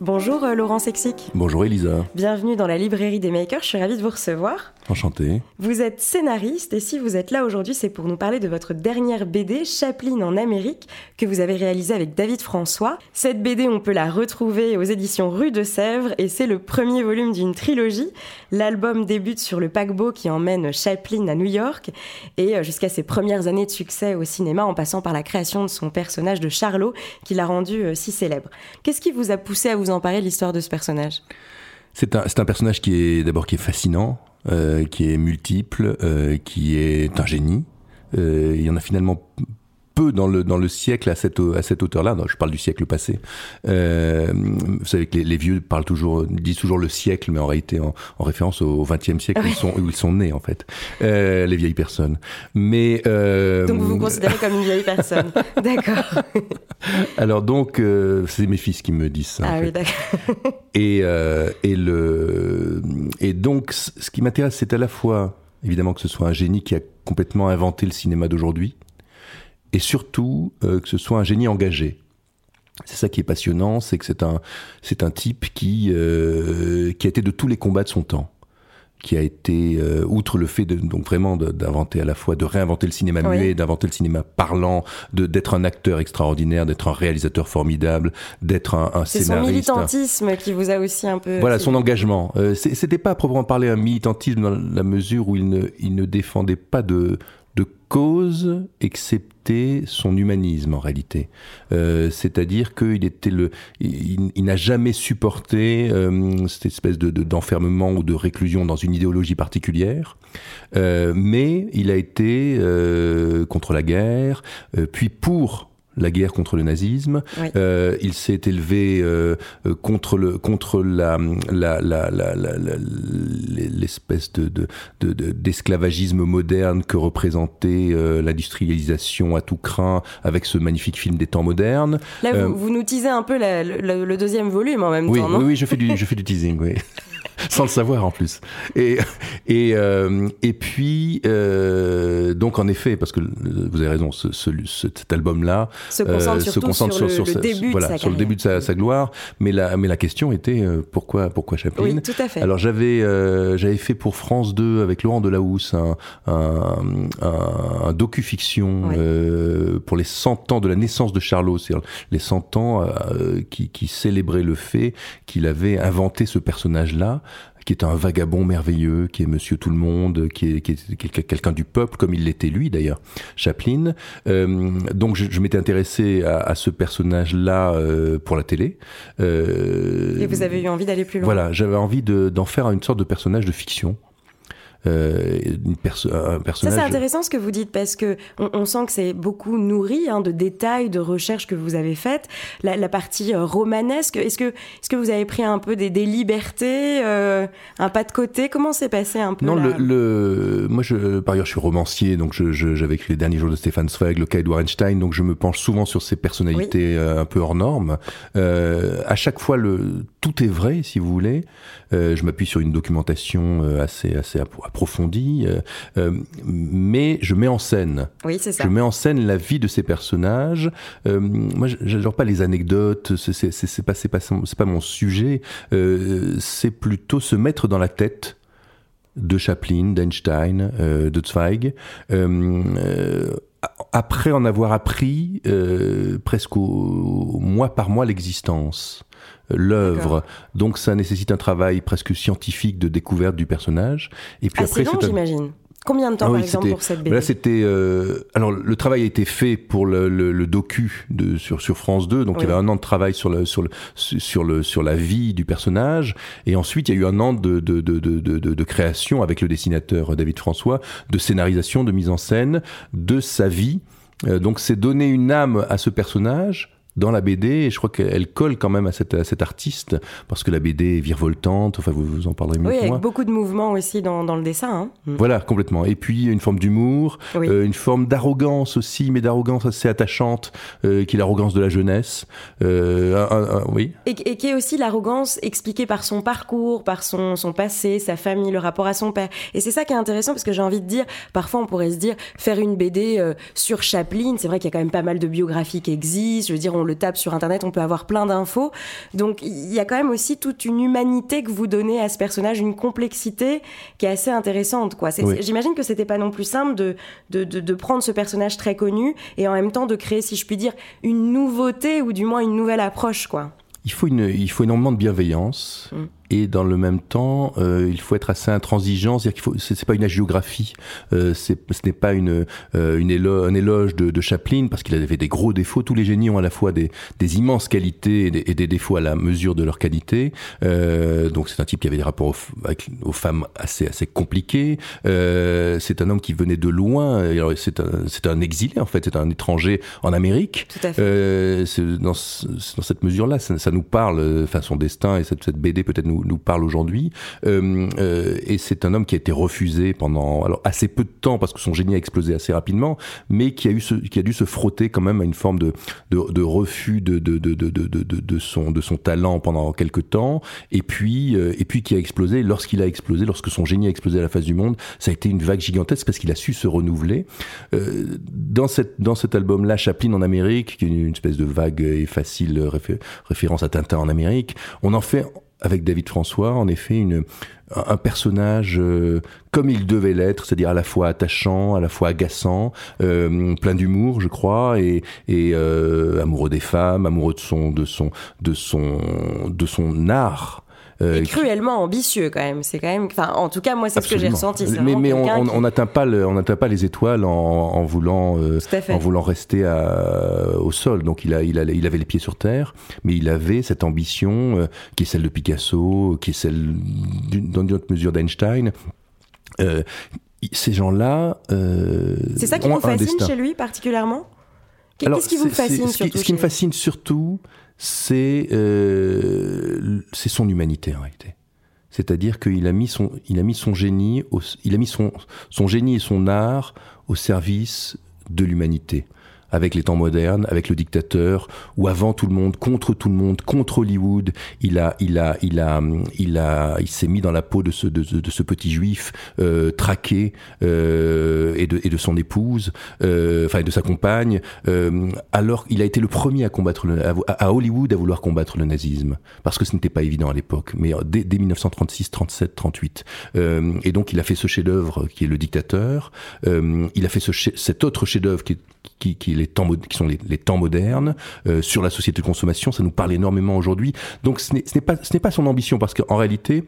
Bonjour euh, Laurent Sexic. Bonjour Elisa. Bienvenue dans la librairie des makers, je suis ravie de vous recevoir. Enchanté. Vous êtes scénariste et si vous êtes là aujourd'hui, c'est pour nous parler de votre dernière BD, Chaplin en Amérique, que vous avez réalisée avec David François. Cette BD, on peut la retrouver aux éditions Rue de Sèvres et c'est le premier volume d'une trilogie. L'album débute sur le paquebot qui emmène Chaplin à New York et euh, jusqu'à ses premières années de succès au cinéma en passant par la création de son personnage de Charlot qui l'a rendu euh, si célèbre. Qu'est-ce qui vous a poussé à vous emparer l'histoire de ce personnage? C'est un, un personnage qui est d'abord qui est fascinant, qui est multiple, euh, qui est un génie. Euh, il y en a finalement peu dans le, dans le siècle à cette, à cette hauteur-là. Je parle du siècle passé. Euh, vous savez que les, les, vieux parlent toujours, disent toujours le siècle, mais en réalité en, en référence au XXe siècle où, ils sont, où ils sont nés en fait, euh, les vieilles personnes. Mais euh, donc vous vous considérez comme une vieille personne, d'accord. Alors donc c'est mes fils qui me disent ça. Ah oui, d'accord. Et, et le et donc ce qui m'intéresse, c'est à la fois évidemment que ce soit un génie qui a complètement inventé le cinéma d'aujourd'hui et surtout euh, que ce soit un génie engagé. C'est ça qui est passionnant, c'est que c'est un, c'est un type qui, euh, qui a été de tous les combats de son temps qui a été, euh, outre le fait de, donc vraiment d'inventer à la fois, de réinventer le cinéma muet, d'inventer le cinéma parlant, de d'être un acteur extraordinaire, d'être un réalisateur formidable, d'être un, un C'est son militantisme qui vous a aussi un peu... Voilà, son engagement. Euh, C'était pas à proprement parler un militantisme dans la mesure où il ne, il ne défendait pas de, de cause excepté son humanisme en réalité. Euh, C'est-à-dire qu'il était le, il, n'a jamais supporté euh, cette espèce de d'enfermement ou de réclusion dans une idéologie particulière, euh, mais il a été euh, contre la guerre, puis pour la guerre contre le nazisme. Oui. Euh, il s'est élevé euh, contre le contre la l'espèce de d'esclavagisme de, de, moderne que représentait euh, l'industrialisation à tout craint avec ce magnifique film des temps modernes. Là, vous, vous nous teasez un peu la, le, le, deuxième volume en même oui, temps, non? Oui, oui, je fais du je fais du teasing, oui. sans le savoir en plus. Et et euh, et puis euh, donc en effet parce que vous avez raison, ce, ce, cet album là se concentre, euh, se concentre sur, sur, le, sur, le début voilà, sur le début de sa, sa, gloire, mais la mais la question était euh, pourquoi pourquoi Chaplin Oui, tout à fait. Alors j'avais euh, j'avais fait pour France 2 avec Laurent Delahousse un un, un, un docu-fiction oui. Euh, pour les 100 ans de la naissance de Charlot, c'est-à-dire les 100 ans euh, qui qui célébraient le fait qu'il avait inventé ce personnage là qui est un vagabond merveilleux, qui est Monsieur Tout le Monde, qui est, qui est quelqu'un du peuple, comme il l'était lui d'ailleurs, Chaplin. Euh, donc je, je m'étais intéressé à, à ce personnage-là euh, pour la télé. Euh, Et vous avez eu envie d'aller plus loin. Voilà, j'avais envie d'en de, faire une sorte de personnage de fiction. Euh, une perso un personnage. Ça c'est intéressant ce que vous dites parce que on, on sent que c'est beaucoup nourri hein, de détails, de recherches que vous avez faites. La, la partie euh, romanesque, est-ce que est-ce que vous avez pris un peu des, des libertés, euh, un pas de côté? Comment s'est passé un peu Non, la... le, le, moi je par ailleurs je suis romancier, donc j'avais je, je, écrit les derniers jours de Stéphane Zweig, le cas Edouard Einstein, donc je me penche souvent sur ces personnalités oui. un peu hors normes. Euh, à chaque fois le tout est vrai si vous voulez. Euh, je m'appuie sur une documentation assez assez approfondie, euh, mais je mets en scène. Oui, c'est ça. Je mets en scène la vie de ces personnages. Euh, moi, j'adore pas les anecdotes. C'est pas c'est pas c'est pas mon sujet. Euh, c'est plutôt se mettre dans la tête de Chaplin, d'Einstein, euh, de Zweig. Euh, après en avoir appris presque au, au mois par mois l'existence l'œuvre. Donc ça nécessite un travail presque scientifique de découverte du personnage. Et puis Assez après, long, j'imagine. Combien de temps, ah oui, par exemple, pour cette BD Là, c'était. Euh, alors, le travail a été fait pour le, le, le docu de, sur, sur France 2. Donc, oui. il y avait un an de travail sur, le, sur, le, sur, le, sur la vie du personnage. Et ensuite, il y a eu un an de, de, de, de, de, de création avec le dessinateur David François, de scénarisation, de mise en scène de sa vie. Euh, donc, c'est donner une âme à ce personnage dans la BD, et je crois qu'elle colle quand même à, cette, à cet artiste, parce que la BD est virevoltante, enfin vous, vous en parlerez mieux oui, que avec moi. beaucoup de mouvements aussi dans, dans le dessin. hein. Mm. Voilà, complètement. Et puis une forme d'humour, Oui. euh, une forme d'arrogance aussi, mais d'arrogance assez attachante, euh, qui est l'arrogance de la jeunesse. Euh, un- un- un- oui. Et, et qui est aussi l'arrogance expliquée par son parcours, par son, son passé, sa famille, le rapport à son père. Et c'est ça qui est intéressant parce que j'ai envie de dire, parfois on pourrait se dire, faire une BD sur Chaplin, c'est vrai qu'il y a quand même pas mal de biographies qui existent, je veux dire, on le tape sur Internet, on peut avoir plein d'infos. Donc il y a quand même aussi toute une humanité que vous donnez à ce personnage, une complexité qui est assez intéressante. quoi. Oui. J'imagine que c'était pas non plus simple de, de, de, de prendre ce personnage très connu et en même temps de créer, si je puis dire, une nouveauté ou du moins une nouvelle approche. quoi. Il faut, une, il faut énormément de bienveillance. Mm. Et dans le même temps, euh, il faut être assez intransigeant. C'est-à-dire qu'il faut, c'est pas une hagiographie. Euh, c'est, ce n'est pas une, euh, une élo- un éloge de, de Chaplin parce qu'il avait des gros défauts. Tous les génies ont à la fois des, des immenses qualités et des, et des défauts à la mesure de leurs qualités. Euh, donc c'est un type qui avait des rapports aux, avec, aux femmes assez, assez compliqués. Euh, c'est un homme qui venait de loin. C'est un, c'est un exilé en fait. C'est un étranger en Amérique. Tout à fait. Euh, c'est dans, dans cette mesure-là, ça, ça nous parle, enfin son destin et cette, cette BD peut-être nous, nous parle aujourd'hui. Euh, euh, et c'est un homme qui a été refusé pendant alors assez peu de temps parce que son génie a explosé assez rapidement, mais qui a eu ce, qui a dû se frotter quand même à une forme de, de, de refus de, de, de, son, de son talent pendant quelques temps, et puis euh, et puis qui a explosé. Lorsqu'il a explosé, lorsque son génie a explosé à la face du monde, ça a été une vague gigantesque parce qu'il a su se renouveler. Dans, cette, dans cet album-là, Chaplin en Amérique, qui est une espèce de vague et facile réfé- référence à Tintin en Amérique, on en fait avec David François, en effet, une, un personnage euh, comme il devait l'être, c'est-à-dire à la fois attachant, à la fois agaçant, euh, plein d'humour, je crois, et, et euh, amoureux des femmes, amoureux de son, de son, de son, de son art. Euh, Et qui- cruellement ambitieux quand même. C'est quand même. Enfin, en tout cas, moi, c'est ce que j'ai ressenti. Mais, on n'atteint pas, le- on n'atteint pas les étoiles en, en voulant, euh, en voulant rester à- au sol. Donc il, a, il, a, il avait les pieds sur terre, mais il avait cette ambition euh, qui est celle de Picasso, qui est celle dans une autre mesure d'Einstein. Euh, ces gens-là. euh, C'est ça qui vous fascine chez lui particulièrement? Qu'est-ce qui vous fascine ce qui, surtout ce qui me fascine surtout, c'est euh, son humanité en réalité. C'est-à-dire qu'il a mis son, il a mis son génie et son art au service de l'humanité. Avec les temps modernes, avec le dictateur, ou avant tout le monde, contre tout le monde, contre Hollywood, il a, il a, il a, il a, il s'est mis dans la peau de ce, de, de ce petit juif euh, traqué euh, et, de, et de son épouse, euh, enfin de sa compagne. euh, alors, il a été le premier à combattre le, à, Hollywood à vouloir combattre le nazisme, parce que ce n'était pas évident à l'époque, mais dès, dès 1936, 37, 38. Euh, et donc, il a fait ce chef-d'œuvre qui est le dictateur. Euh, il a fait ce, cet autre chef-d'œuvre qui, qui, qui, les temps, qui sont les, les temps modernes euh, sur la société de consommation. Ça nous parle énormément aujourd'hui. Donc, ce n'est pas, ce pas son ambition, parce qu'en réalité,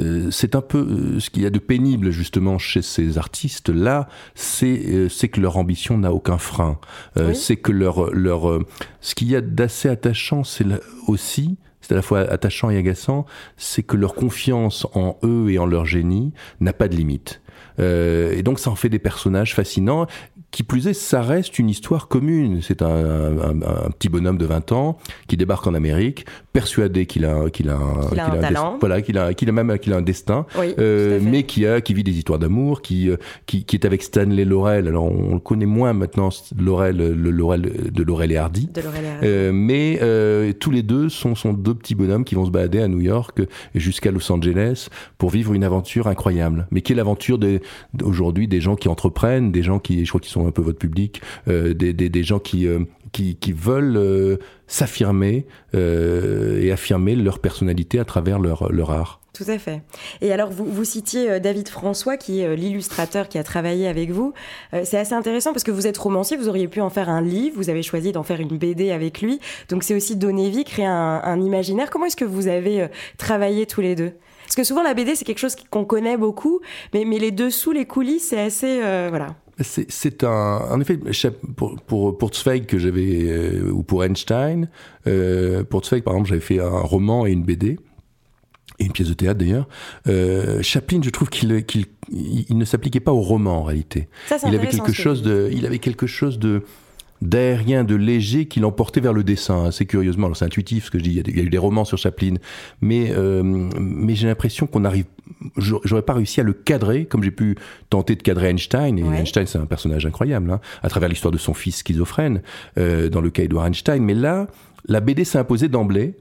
euh, c'est un peu euh, ce qu'il y a de pénible justement chez ces artistes-là, c'est euh, que leur ambition n'a aucun frein. Oui. C'est que leur leur ce qu'il y a d'assez attachant, c'est aussi c'est à la fois attachant et agaçant, c'est que leur confiance en eux et en leur génie n'a pas de limite. Euh, et donc ça en fait des personnages fascinants. Qui plus est, ça reste une histoire commune. C'est un, un- un petit bonhomme de 20 ans qui débarque en Amérique, persuadé qu'il a, qu'il a, Qu'il a un talent. voilà, qu'il a, qu'il a même qu'il a un destin, Oui, euh, mais qui a, qui vit des histoires d'amour, qui, euh, qui, qui est avec Stanley Laurel. Alors on le connaît moins maintenant, Laurel, le Laurel de Laurel et Hardy. de Laurel et Hardy. Euh, mais euh, tous les deux sont, sont deux petits bonhommes qui vont se balader à New York jusqu'à Los Angeles pour vivre une aventure incroyable. Mais qui est l'aventure des- aujourd'hui des gens qui entreprennent, des gens qui, je crois, qui sont un peu votre public, euh, des, gens qui, euh, qui, veulent euh, s'affirmer et affirmer leur personnalité à travers leur, leur art. Tout à fait. Et alors, vous, vous citiez David François, qui est l'illustrateur qui a travaillé avec vous. C'est assez intéressant parce que vous êtes romancier, vous auriez pu en faire un livre, vous avez choisi d'en faire une BD avec lui. Donc, c'est aussi donner vie, créer un, imaginaire. Comment est-ce que vous avez travaillé tous les deux? Parce que souvent, la BD, c'est quelque chose qu'on connaît beaucoup, mais, mais les dessous, les coulisses, c'est assez. voilà. C'est- un, en effet, pour, pour, pour Zweig que j'avais, euh, ou pour Einstein, euh, pour Zweig par exemple, j'avais fait un roman et une BD, et une pièce de théâtre d'ailleurs. Euh, Chaplin, je trouve qu'il qu'il il il ne s'appliquait pas au roman en réalité. Ça, c'est Il avait quelque chose de, il avait quelque chose de d'aérien, de léger qui l'emportait vers le dessin, assez curieusement. Alors c'est intuitif ce que je dis, il y, a, eu des romans sur Chaplin, mais, euh, mais j'ai l'impression qu'on arrive, j'aurais pas réussi à le cadrer comme j'ai pu tenter de cadrer Einstein, et Einstein c'est un personnage incroyable, hein, à travers l'histoire de son fils schizophrène, euh, dans le cas d'Edouard Einstein, mais là, la BD s'est imposée d'emblée,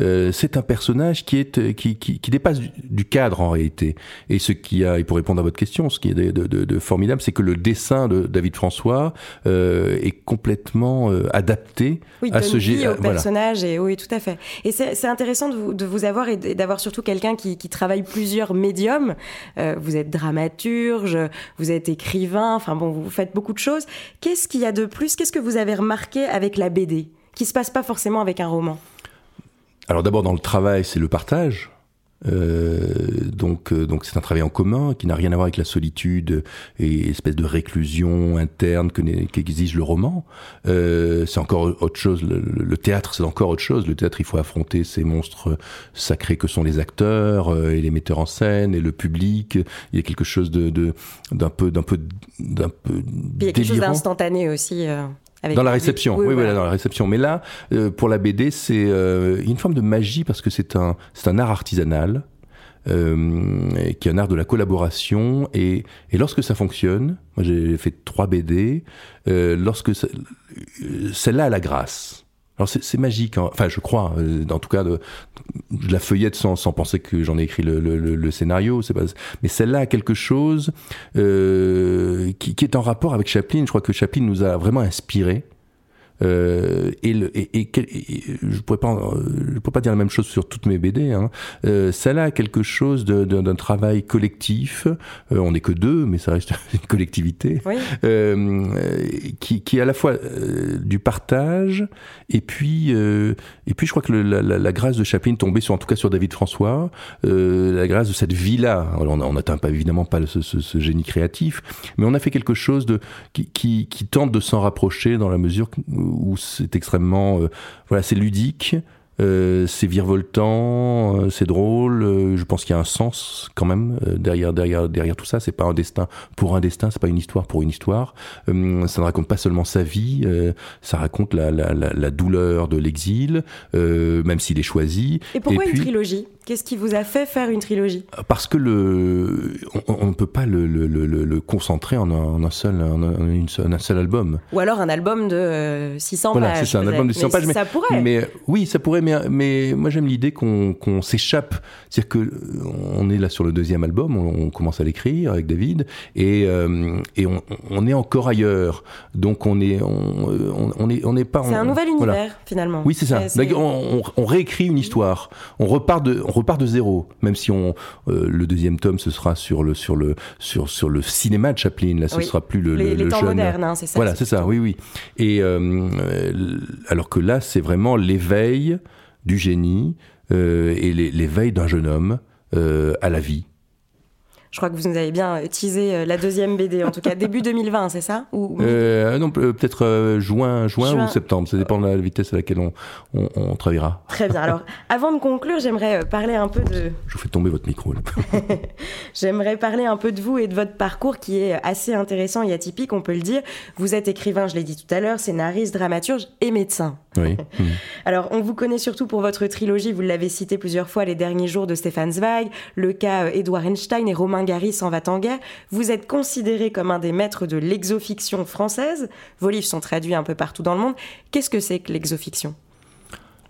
euh, c'est un personnage qui est euh, qui, qui, qui dépasse du, cadre en réalité. Et ce qui a, et pour répondre à votre question, ce qui est de, de, de formidable, c'est que le dessin de David François euh, est complètement euh, adapté oui, à ce vie au personnage. Et oui, tout à fait. Et c'est intéressant de vous, de vous avoir et d'avoir surtout quelqu'un qui, qui, travaille plusieurs médiums. Vous êtes dramaturge, vous êtes écrivain. Enfin bon, vous faites beaucoup de choses. Qu'est-ce qu'il y a de plus? Qu'est-ce que vous avez remarqué avec la BD qui se passe pas forcément avec un roman? Alors d'abord dans le travail, c'est le partage. Euh, donc, euh, donc c'est un travail en commun qui n'a rien à voir avec la solitude et espèce de réclusion interne qu'exige le roman. Euh, c'est encore autre chose. Le, théâtre, c'est encore autre chose. Le théâtre, il faut affronter ces monstres sacrés que sont les acteurs euh, et les metteurs en scène et le public. Il y a quelque chose de d'un peu d'un peu d'un peu. Il y a quelque chose d'instantané aussi. Euh dans la réception, oui, voilà. dans la réception. Mais là, euh, pour la BD, c'est euh, une forme de magie parce que c'est un, c'est un art artisanal. Euh, qui est un art de la collaboration et, et lorsque ça fonctionne, moi j'ai fait trois BD, euh, lorsque celle-là a la grâce, alors c'est magique, hein. enfin je crois, euh, en tout cas de, de la feuillette sans, sans penser que j'en ai écrit le, le, scénario, c'est pas, mais celle-là a quelque chose euh, qui, qui, est en rapport avec Chaplin. Je crois que Chaplin nous a vraiment inspiré. Euh, et, le, et, et, je pourrais pas, je pourrais pas dire la même chose sur toutes mes BD. Hein. Euh, celle-là a quelque chose d'un travail collectif. Euh, on n'est que deux, mais ça reste une collectivité oui. Euh, qui, qui est à la fois euh, du partage et puis et puis je crois que le, la, la, grâce de Chaplin tombait sur en tout cas sur David François, la grâce de cette vie-là. On n'atteint pas évidemment pas ce, ce, ce, génie créatif, mais on a fait quelque chose de qui, qui, qui tente de s'en rapprocher dans la mesure où c'est extrêmement, euh, voilà, c'est ludique. Euh, c'est virevoltant, euh, c'est drôle. Euh, je pense qu'il y a un sens quand même derrière derrière derrière tout ça. C'est pas un destin pour un destin, c'est pas une histoire pour une histoire. ça ne raconte pas seulement sa vie, ça raconte la, la, la, la douleur de l'exil, même s'il est choisi. Et pourquoi une trilogie? Qu'est-ce qui vous a fait faire une trilogie Parce que le, on ne peut pas le, le, le, le, concentrer en un, un seul, en un, un, seul album. Ou alors un album de 600 voilà, pages. Voilà, c'est un album de 600 mais pages. Mais, ça pourrait. Mais oui, ça pourrait. Mais, mais moi, j'aime l'idée qu'on qu'on s'échappe. C'est-à-dire que on est là sur le deuxième album, on, on commence à l'écrire avec David, et, euh, et on, on, est encore ailleurs. Donc on est, on, on est, on n'est pas. C'est un nouvel univers voilà. finalement. Oui, c'est ça. On, on, réécrit une histoire. On repart de repart de zéro, même si on euh, le deuxième tome ce sera sur le sur le sur sur le cinéma de Chaplin. Là, ce oui. sera plus le, les, le, les temps jeune. modernes, hein, c'est ça. Voilà, c'est ça. Oui, oui. Et euh, alors que là, c'est vraiment l'éveil du génie euh, et l'éveil d'un jeune homme euh, à la vie. Je crois que vous nous avez bien teasé la deuxième BD, en tout cas début 2020, c'est ça ou... euh, Non, peut-être euh, juin, juin, juin, ou septembre. Ça dépend de la vitesse à laquelle on, on, on travaillera. Très bien. Alors, avant de conclure, j'aimerais parler un peu de. Je vous fais tomber votre micro. j'aimerais parler un peu de vous et de votre parcours qui est assez intéressant et atypique, on peut le dire. Vous êtes écrivain, je l'ai dit tout à l'heure, scénariste, dramaturge et médecin. Oui. Alors, on vous connaît surtout pour votre trilogie, vous l'avez cité plusieurs fois, Les derniers jours de Stéphane Zweig, le cas Edouard Einstein et Romain Gary s'en va en guerre. Vous êtes considéré comme un des maîtres de l'exofiction française. Vos livres sont traduits un peu partout dans le monde. Qu'est-ce que c'est que l'exofiction?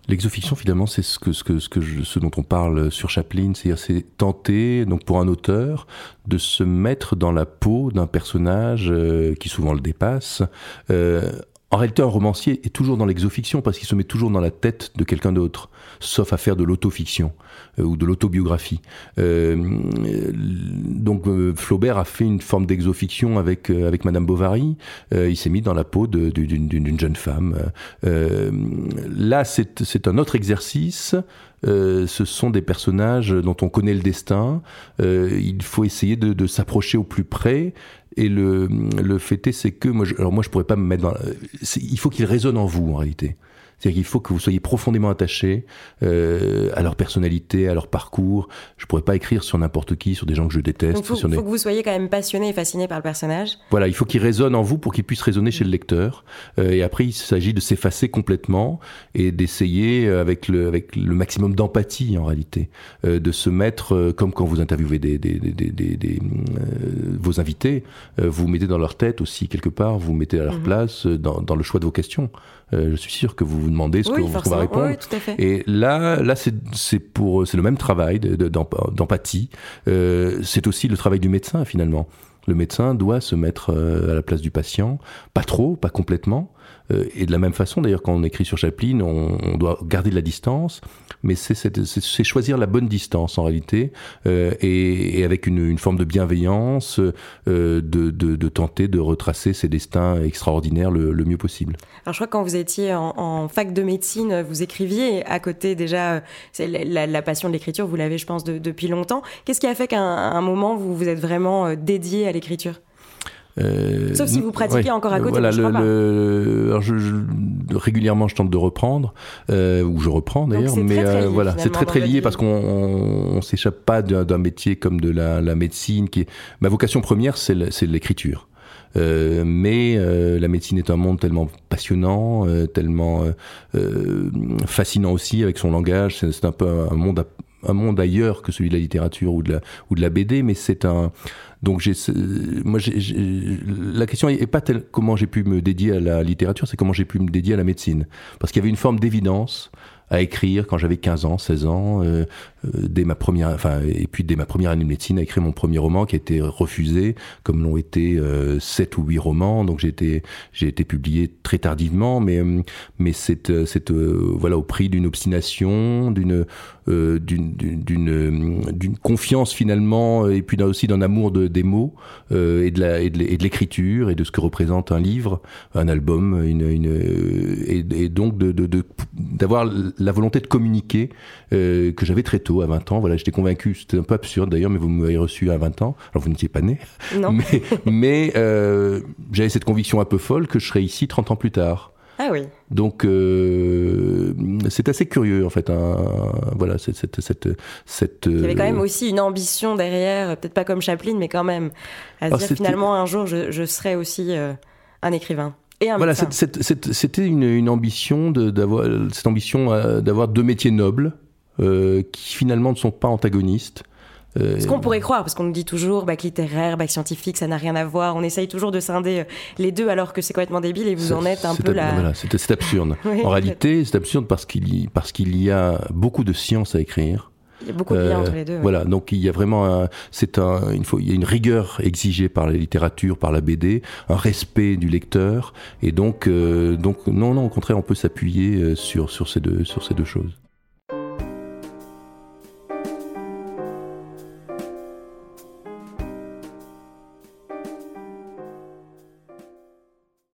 L'exofiction, finalement, c'est ce que ce que ce que je, ce dont on parle sur Chaplin, c'est-à-dire c'est tenter donc pour un auteur de se mettre dans la peau d'un personnage euh, qui souvent le dépasse. Euh, en réalité, un romancier est toujours dans l'exofiction parce qu'il se met toujours dans la tête de quelqu'un d'autre, sauf à faire de l'autofiction euh, ou de l'autobiographie. Euh, donc euh, Flaubert a fait une forme d'exofiction avec euh, avec Madame Bovary. Euh, il s'est mis dans la peau d'une jeune femme. Là, c'est un autre exercice. Ce sont des personnages dont on connaît le destin. il faut essayer de, de s'approcher au plus près et le, le fait est, c'est que moi, je, alors moi, je pourrais pas me mettre dans. Il faut qu'il résonne en vous, en réalité. C'est-à-dire qu'il faut que vous soyez profondément attaché euh, à leur personnalité, à leur parcours. Je pourrais pas écrire sur n'importe qui, sur des gens que je déteste. Il faut, sur des... faut, que vous soyez quand même passionné et fasciné par le personnage. Voilà, il faut qu'il résonne en vous pour qu'il puisse résonner chez le lecteur. Euh, et après, il s'agit de s'effacer complètement et d'essayer, euh, avec le, avec le maximum d'empathie en réalité, euh, de se mettre, euh, comme quand vous interviewez des, des, des, des vos invités, vous vous mettez dans leur tête aussi quelque part, vous mettez à leur mm -hmm. place dans, dans le choix de vos questions. Euh, je suis sûr que vous vous demandez ce oui, qu'on va répondre. Oui, tout à fait. Et là, là, c'est pour, c'est le même travail d'empathie. Euh, c'est aussi le travail du médecin finalement. Le médecin doit se mettre euh, à la place du patient, pas trop, pas complètement. Euh, et de la même façon, d'ailleurs, quand on écrit sur Chaplin, on, doit garder de la distance, mais c'est choisir la bonne distance en réalité, euh, et, avec une, forme de bienveillance, euh, de, tenter de retracer ses destins extraordinaires le, mieux possible. Alors je crois que quand vous étiez en, fac de médecine, vous écriviez à côté déjà, la, la, passion de l'écriture, vous l'avez je pense de, depuis longtemps. Qu'est-ce qui a fait qu'à un, moment vous vous êtes vraiment dédié à l'écriture? Euh, Sauf si vous pratiquez ouais, encore à côté. Voilà, je le, crois le, alors je, je, régulièrement, je tente de reprendre, euh, ou je reprends d'ailleurs, mais très, très euh, voilà, c'est très très lié parce qu'on on, on s'échappe pas d'un métier comme de la, la, médecine. Qui est... Ma vocation première, c'est l'écriture. Euh, mais euh, la médecine est un monde tellement passionnant, euh, tellement euh, fascinant aussi avec son langage. C'est un peu un monde, un monde ailleurs que celui de la littérature ou de la, ou de la BD, mais c'est un donc j'ai, moi, j'ai, la question est pas telle comment j'ai pu me dédier à la littérature, c'est comment j'ai pu me dédier à la médecine, parce qu'il y avait une forme d'évidence à écrire quand j'avais 15 ans, 16 ans, euh, euh, dès ma première, enfin, et puis dès ma première année de médecine, à écrire mon premier roman qui a été refusé, comme l'ont été euh, 7 ou 8 romans. Donc j'ai été, j'ai été publié très tardivement, mais mais c'est, c'est voilà au prix d'une obstination, d'une euh, d'une d'une d'une confiance finalement, et puis aussi d'un amour de, des mots euh, et de la et de l'écriture et de ce que représente un livre, un album, une, une et, et donc de d'avoir de, de, la volonté de communiquer euh, que j'avais très tôt, à 20 ans. Voilà, j'étais convaincu, c'était un peu absurde d'ailleurs, mais vous m'avez reçu à 20 ans. Alors vous n'étiez pas né. Non. Mais, mais euh, j'avais cette conviction un peu folle que je serais ici 30 ans plus tard. Ah oui. Donc euh, c'est assez curieux en fait. Hein, voilà, cette, cette, cette, cette Il y avait quand même aussi une ambition derrière, peut-être pas comme Chaplin, mais quand même à se dire finalement un jour je, je serai aussi euh, un écrivain. Et un voilà, c'était une, une, ambition d'avoir cette ambition euh, d'avoir deux métiers nobles euh, qui finalement ne sont pas antagonistes. Euh, Ce qu'on pourrait croire, parce qu'on nous dit toujours bac littéraire, bac scientifique, ça n'a rien à voir. On essaye toujours de scinder les deux alors que c'est complètement débile et vous en êtes un peu ab. Voilà, c'est absurde. oui, en réalité, c'est absurde parce qu'il y, parce qu'il y a beaucoup de science à écrire. Il y a beaucoup de liens euh, entre les deux. Voilà, donc il y a vraiment un, c'est un, il faut, il y a une rigueur exigée par la littérature, par la BD, un respect du lecteur, et donc, euh, donc non, non, au contraire, on peut s'appuyer sur sur ces deux sur ces deux choses.